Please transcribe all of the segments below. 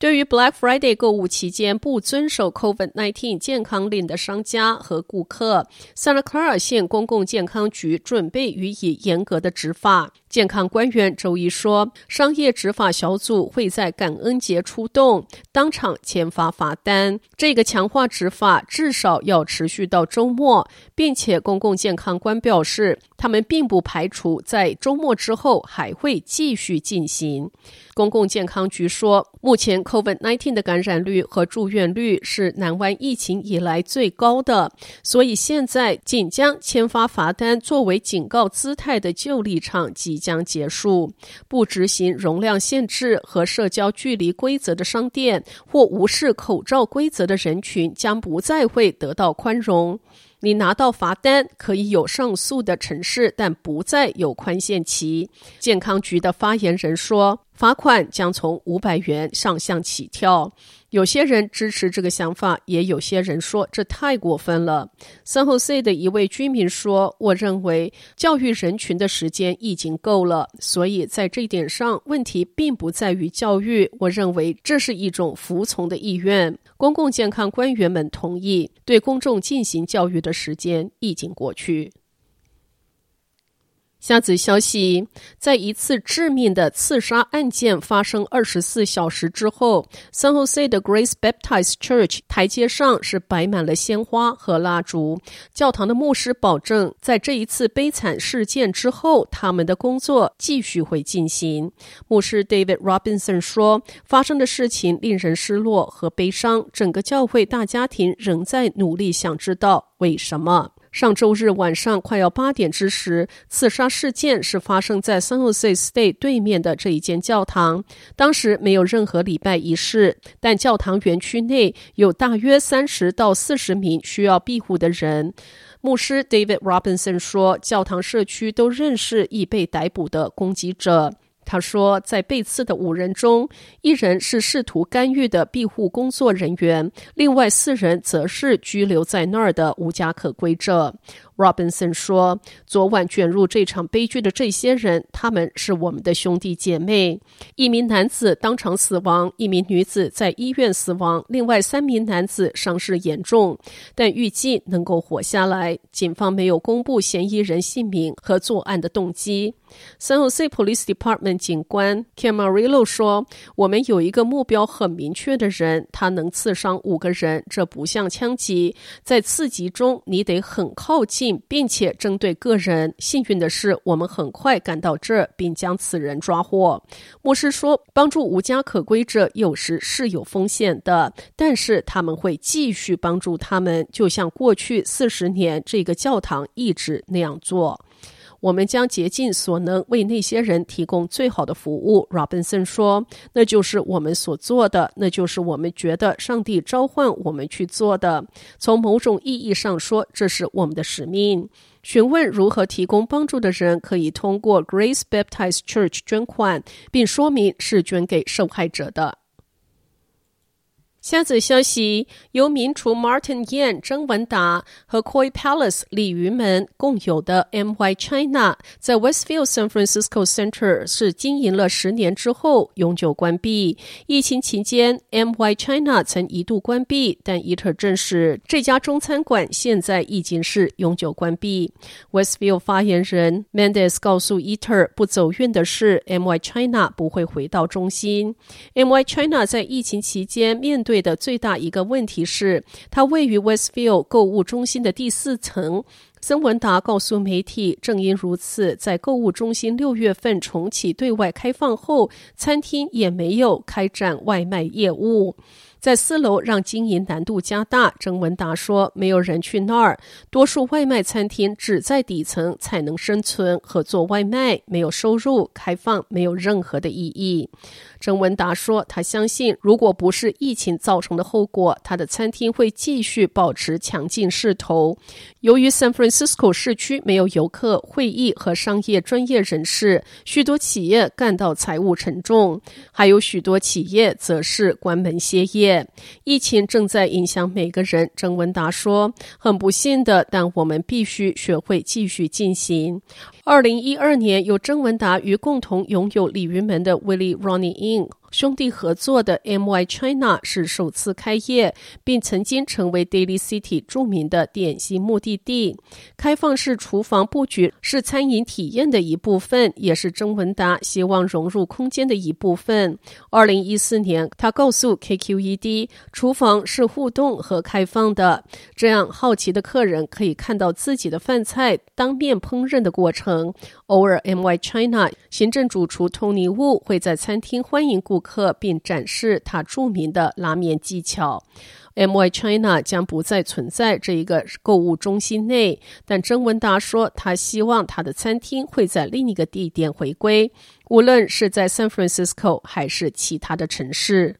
对于 Black Friday 购物期间不遵守 COVID-19 健康令的商家和顾客，Santa Clara 县公共健康局准备予以严格的执法。健康官员周一说，商业执法小组会在感恩节出动，当场签发罚单。这个强化执法至少要持续到周末，并且公共健康官表示，他们并不排除在周末之后还会继续进行。公共健康局说，目前 COVID-19 的感染率和住院率是南湾疫情以来最高的，所以现在仅将签发罚单作为警告姿态的旧立场及将结束。不执行容量限制和社交距离规则的商店或无视口罩规则的人群将不再会得到宽容。你拿到罚单可以有上诉的程式，但不再有宽限期。健康局的发言人说，罚款将从五百元上下起跳。有些人支持这个想法，也有些人说这太过分了。San Jose 的一位居民说：“我认为教育人群的时间已经够了，所以在这一点上，问题并不在于教育。我认为这是一种服从的意愿。”公共健康官员们同意，对公众进行教育的时间已经过去。下子消息，在一次致命的刺杀案件发生二十四小时之后，San Jose 的 Grace Baptist Church 台阶上是摆满了鲜花和蜡烛。教堂的牧师保证，在这一次悲惨事件之后，他们的工作继续会进行。牧师 David Robinson 说：“发生的事情令人失落和悲伤，整个教会大家庭仍在努力想知道为什么。”上周日晚上快要八点之时，刺杀事件是发生在 San Jose State 对面的这一间教堂。当时没有任何礼拜仪式，但教堂园区内有大约三十到四十名需要庇护的人。牧师 David Robinson 说，教堂社区都认识已被逮捕的攻击者。他说，在被刺的五人中，一人是试图干预的庇护工作人员，另外四人则是居留在那儿的无家可归者。Robinson 说：“昨晚卷入这场悲剧的这些人，他们是我们的兄弟姐妹。一名男子当场死亡，一名女子在医院死亡，另外三名男子伤势严重，但预计能够活下来。警方没有公布嫌疑人姓名和作案的动机。” San Jose Police Department 警官 Camarillo 说：“我们有一个目标很明确的人，他能刺伤五个人。这不像枪击，在刺击中你得很靠近。”并且针对个人，幸运的是，我们很快赶到这，并将此人抓获。牧师说，帮助无家可归者有时是有风险的，但是他们会继续帮助他们，就像过去四十年这个教堂一直那样做。我们将竭尽所能为那些人提供最好的服务，Robinson 说。那就是我们所做的，那就是我们觉得上帝召唤我们去做的。从某种意义上说，这是我们的使命。询问如何提供帮助的人可以通过 Grace Baptist Church 捐款，并说明是捐给受害者的。下则消息，由名厨 Martin Yan 曾文达和 Koi Palace 鲤鱼门共有的 MY China 在 Westfield San Francisco Center 是经营了十年之后永久关闭。疫情期间，MY China 曾一度关闭，但 Eater 证实这家中餐馆现在已经是永久关闭。Westfield 发言人 Mendes 告诉 Eater，不走运的是，MY China 不会回到中心。MY China 在疫情期间面对对的最大一个问题是，它位于 Westfield 购物中心的第四层。曾文达告诉媒体，正因如此，在购物中心六月份重启对外开放后，餐厅也没有开展外卖业务。在四楼让经营难度加大。郑文达说：“没有人去那儿，多数外卖餐厅只在底层才能生存，和做外卖没有收入，开放没有任何的意义。”郑文达说：“他相信，如果不是疫情造成的后果，他的餐厅会继续保持强劲势头。由于 San Francisco 市区没有游客、会议和商业专业人士，许多企业感到财务沉重，还有许多企业则是关门歇业。疫情正在影响每个人。”郑文达说：“很不幸的，但我们必须学会继续进行。”二零一二年，有郑文达与共同拥有鲤鱼门的 Willie Ronnie In 兄弟合作的 MY China 是首次开业，并曾经成为 Daily City 著名的点心目的地。开放式厨房布局是餐饮体验的一部分，也是郑文达希望融入空间的一部分。二零一四年，他告诉 KQED，厨房是互动和开放的，这样好奇的客人可以看到自己的饭菜当面烹饪的过程。偶尔，MY China 行政主厨 Tony Wu 会在餐厅欢迎顾客，并展示他著名的拉面技巧。MY China 将不再存在这一个购物中心内，但郑文达说，他希望他的餐厅会在另一个地点回归，无论是在 San Francisco 还是其他的城市。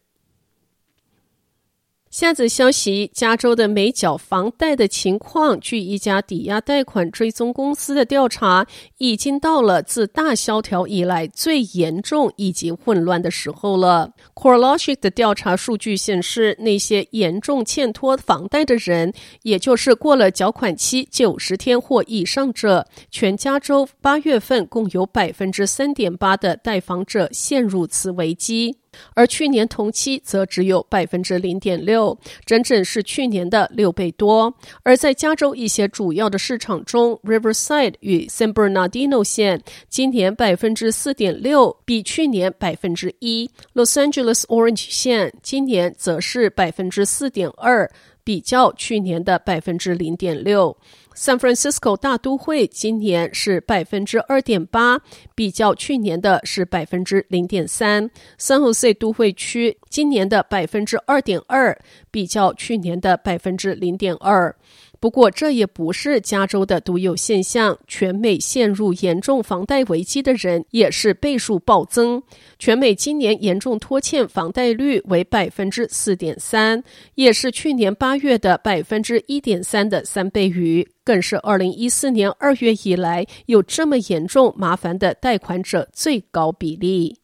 下则消息：加州的没缴房贷的情况，据一家抵押贷款追踪公司的调查，已经到了自大萧条以来最严重以及混乱的时候了。CoreLogic 的调查数据显示，那些严重欠拖房贷的人，也就是过了。缴款期九十天或以上者，全加州八月份共有百分之三点八的贷房者陷入此危机。而去年同期则只有百分之零点六，整整是去年的六倍多。而在加州一些主要的市场中，Riverside 与 San Bernardino 县今年百分之四点六，比去年百分之一；Los Angeles Orange 县今年则是百分之四点二，比较去年的百分之零点六。San Francisco 大都会今年是百分之二点八，比较去年的是百分之零点三。San Jose 都会区今年的百分之二点二，比较去年的百分之零点二。不过，这也不是加州的独有现象。全美陷入严重房贷危机的人也是倍数暴增。全美今年严重拖欠房贷率为百分之四点三，也是去年八月的百分之一点三的三倍余，更是二零一四年二月以来有这么严重麻烦的贷款者最高比例。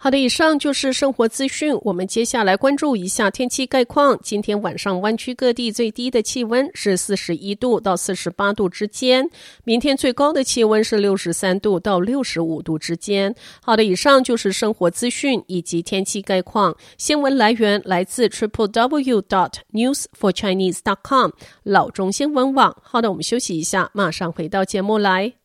好的，以上就是生活资讯。我们接下来关注一下天气概况。今天晚上湾区各地最低的气温是四十一度到四十八度之间，明天最高的气温是六十三度到六十五度之间。好的，以上就是生活资讯以及天气概况。新闻来源来自 triple w dot news for chinese dot com 老中新闻网。好的，我们休息一下，马上回到节目来。